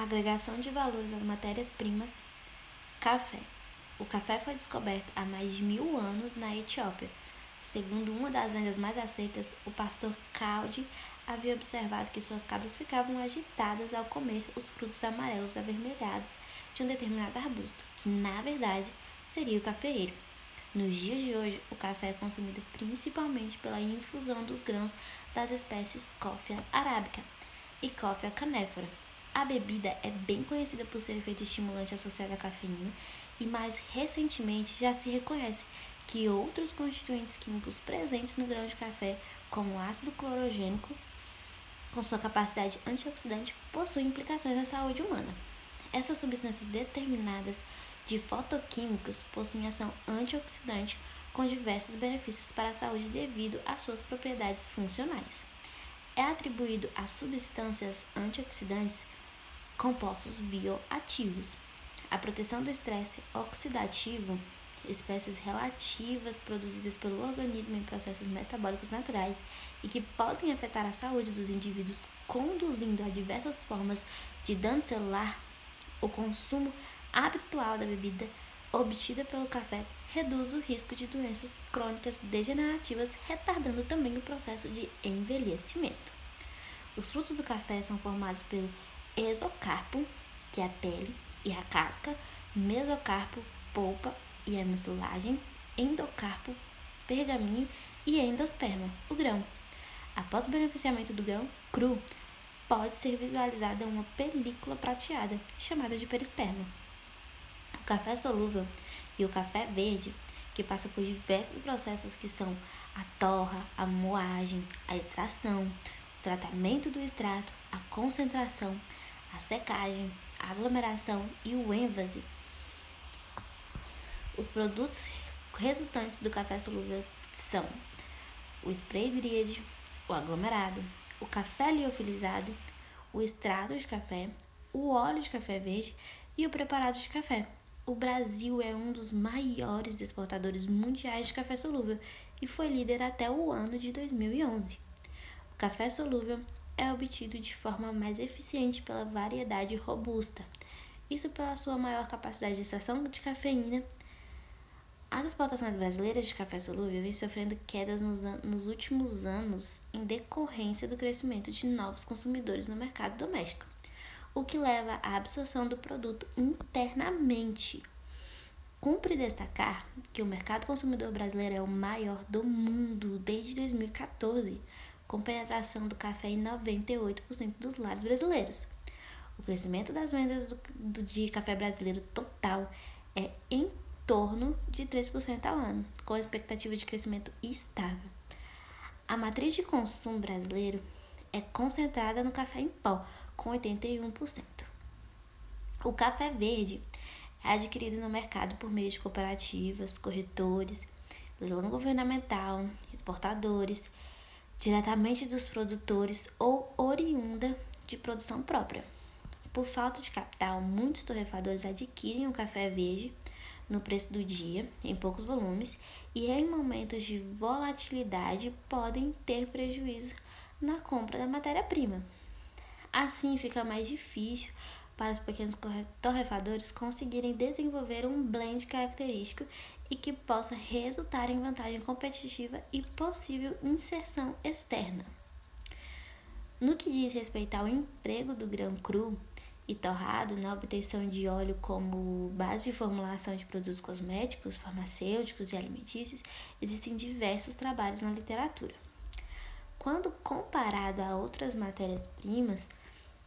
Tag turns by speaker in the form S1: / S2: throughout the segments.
S1: Agregação de valores às matérias-primas. Café. O café foi descoberto há mais de mil anos na Etiópia. Segundo uma das lendas mais aceitas, o pastor Caldi havia observado que suas cabras ficavam agitadas ao comer os frutos amarelos avermelhados de um determinado arbusto, que na verdade seria o cafeeiro. Nos dias de hoje, o café é consumido principalmente pela infusão dos grãos das espécies Coffea arábica e Coffea canéfora. A bebida é bem conhecida por seu efeito estimulante associado à cafeína e mais recentemente já se reconhece que outros constituintes químicos presentes no grão de café, como o ácido clorogênico, com sua capacidade antioxidante, possuem implicações na saúde humana. Essas substâncias determinadas de fotoquímicos possuem ação antioxidante com diversos benefícios para a saúde devido às suas propriedades funcionais. É atribuído a substâncias antioxidantes compostos bioativos, a proteção do estresse oxidativo, espécies relativas produzidas pelo organismo em processos metabólicos naturais e que podem afetar a saúde dos indivíduos, conduzindo a diversas formas de dano celular, o consumo habitual da bebida obtida pelo café reduz o risco de doenças crônicas degenerativas, retardando também o processo de envelhecimento. Os frutos do café são formados pelo exocarpo, que é a pele e a casca, mesocarpo, polpa e a mucilagem, endocarpo, pergaminho e endosperma, o grão. Após o beneficiamento do grão cru, pode ser visualizada uma película prateada, chamada de perisperma. O café solúvel e o café verde, que passa por diversos processos que são a torra, a moagem, a extração, o tratamento do extrato, a concentração, a secagem, a aglomeração e o ênvase. Os produtos resultantes do café solúvel são o spray dríade, o aglomerado, o café liofilizado, o extrato de café, o óleo de café verde e o preparado de café. O Brasil é um dos maiores exportadores mundiais de café solúvel e foi líder até o ano de 2011. O café solúvel é obtido de forma mais eficiente pela variedade robusta, isso pela sua maior capacidade de extração de cafeína. As exportações brasileiras de café solúvel vêm sofrendo quedas nos, nos últimos anos em decorrência do crescimento de novos consumidores no mercado doméstico, o que leva à absorção do produto internamente. Cumpre destacar que o mercado consumidor brasileiro é o maior do mundo desde 2014 com penetração do café em 98% dos lares brasileiros. O crescimento das vendas do, do, de café brasileiro total é em torno de 3% ao ano, com expectativa de crescimento estável. A matriz de consumo brasileiro é concentrada no café em pó, com 81%. O café verde é adquirido no mercado por meio de cooperativas, corretores, leilão governamental, exportadores diretamente dos produtores ou oriunda de produção própria. Por falta de capital, muitos torrefadores adquirem o café verde no preço do dia, em poucos volumes, e em momentos de volatilidade podem ter prejuízo na compra da matéria-prima. Assim, fica mais difícil para os pequenos torrefadores conseguirem desenvolver um blend característico e que possa resultar em vantagem competitiva e possível inserção externa. No que diz respeito ao emprego do grão cru e torrado na obtenção de óleo como base de formulação de produtos cosméticos, farmacêuticos e alimentícios, existem diversos trabalhos na literatura. Quando comparado a outras matérias-primas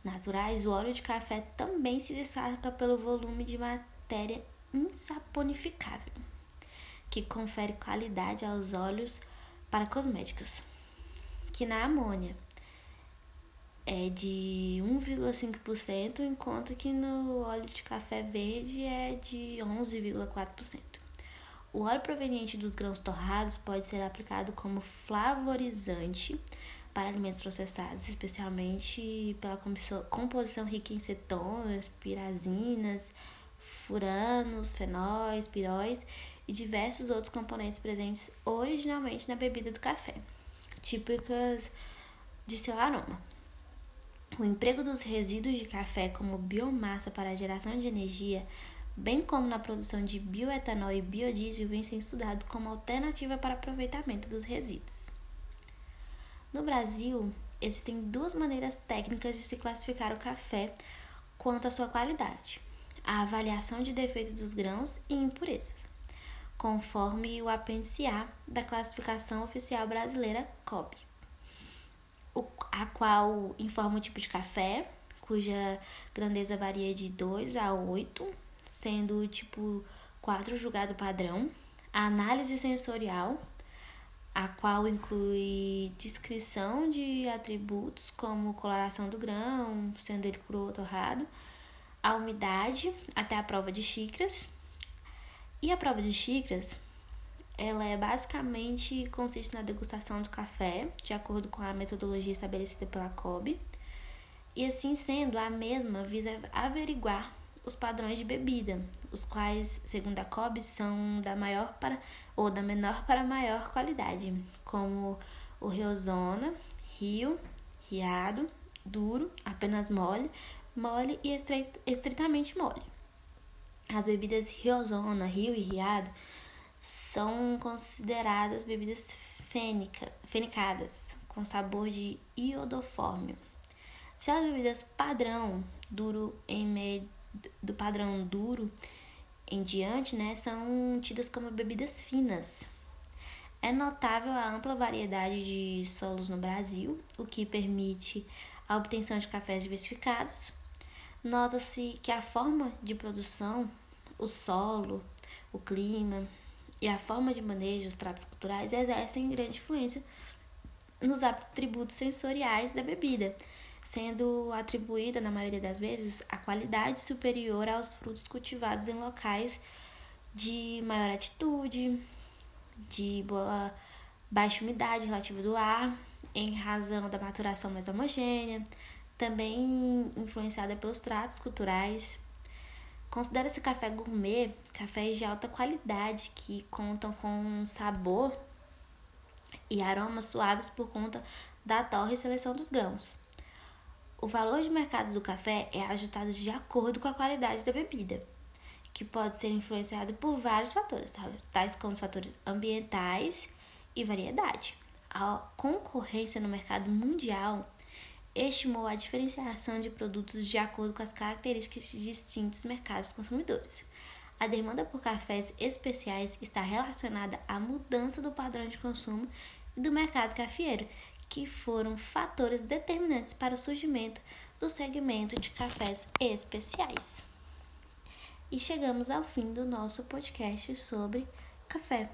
S1: naturais, o óleo de café também se destaca pelo volume de matéria insaponificável que confere qualidade aos óleos para cosméticos, que na amônia é de 1,5%, enquanto que no óleo de café verde é de 11,4%. O óleo proveniente dos grãos torrados pode ser aplicado como flavorizante para alimentos processados, especialmente pela composição rica em cetonas, pirazinas, furanos, fenóis, piróis e diversos outros componentes presentes originalmente na bebida do café, típicas de seu aroma. O emprego dos resíduos de café como biomassa para a geração de energia, bem como na produção de bioetanol e biodiesel, vem sendo estudado como alternativa para aproveitamento dos resíduos. No Brasil, existem duas maneiras técnicas de se classificar o café quanto à sua qualidade: a avaliação de defeitos dos grãos e impurezas, conforme o apêndice A da classificação oficial brasileira COB a qual informa o tipo de café, cuja grandeza varia de 2 a 8, sendo o tipo 4 julgado padrão. A análise sensorial, a qual inclui descrição de atributos como coloração do grão, sendo ele cru ou torrado, a umidade até a prova de xícaras. E a prova de xícaras ela é basicamente consiste na degustação do café, de acordo com a metodologia estabelecida pela COB. E assim sendo, a mesma visa averiguar os padrões de bebida, os quais, segundo a COB, são da maior para ou da menor para maior qualidade, como o Riozona, Rio, Riado, duro, apenas mole, mole e estritamente mole. As bebidas Riozona, Rio e Riado são consideradas bebidas fênica, fenicadas, com sabor de iodofórmio. Já as bebidas padrão duro em meio do padrão duro em diante, né, são tidas como bebidas finas. É notável a ampla variedade de solos no Brasil, o que permite a obtenção de cafés diversificados. Nota-se que a forma de produção, o solo, o clima, e a forma de manejo, os tratos culturais exercem grande influência nos atributos sensoriais da bebida, sendo atribuída, na maioria das vezes, a qualidade superior aos frutos cultivados em locais de maior altitude, de boa, baixa umidade relativa do ar, em razão da maturação mais homogênea, também influenciada pelos tratos culturais Considera-se café gourmet cafés de alta qualidade que contam com sabor e aromas suaves por conta da torre e seleção dos grãos. O valor de mercado do café é ajustado de acordo com a qualidade da bebida, que pode ser influenciado por vários fatores, tais como fatores ambientais e variedade. A concorrência no mercado mundial estimou a diferenciação de produtos de acordo com as características de distintos mercados consumidores. A demanda por cafés especiais está relacionada à mudança do padrão de consumo do mercado cafeeiro, que foram fatores determinantes para o surgimento do segmento de cafés especiais. E chegamos ao fim do nosso podcast sobre café.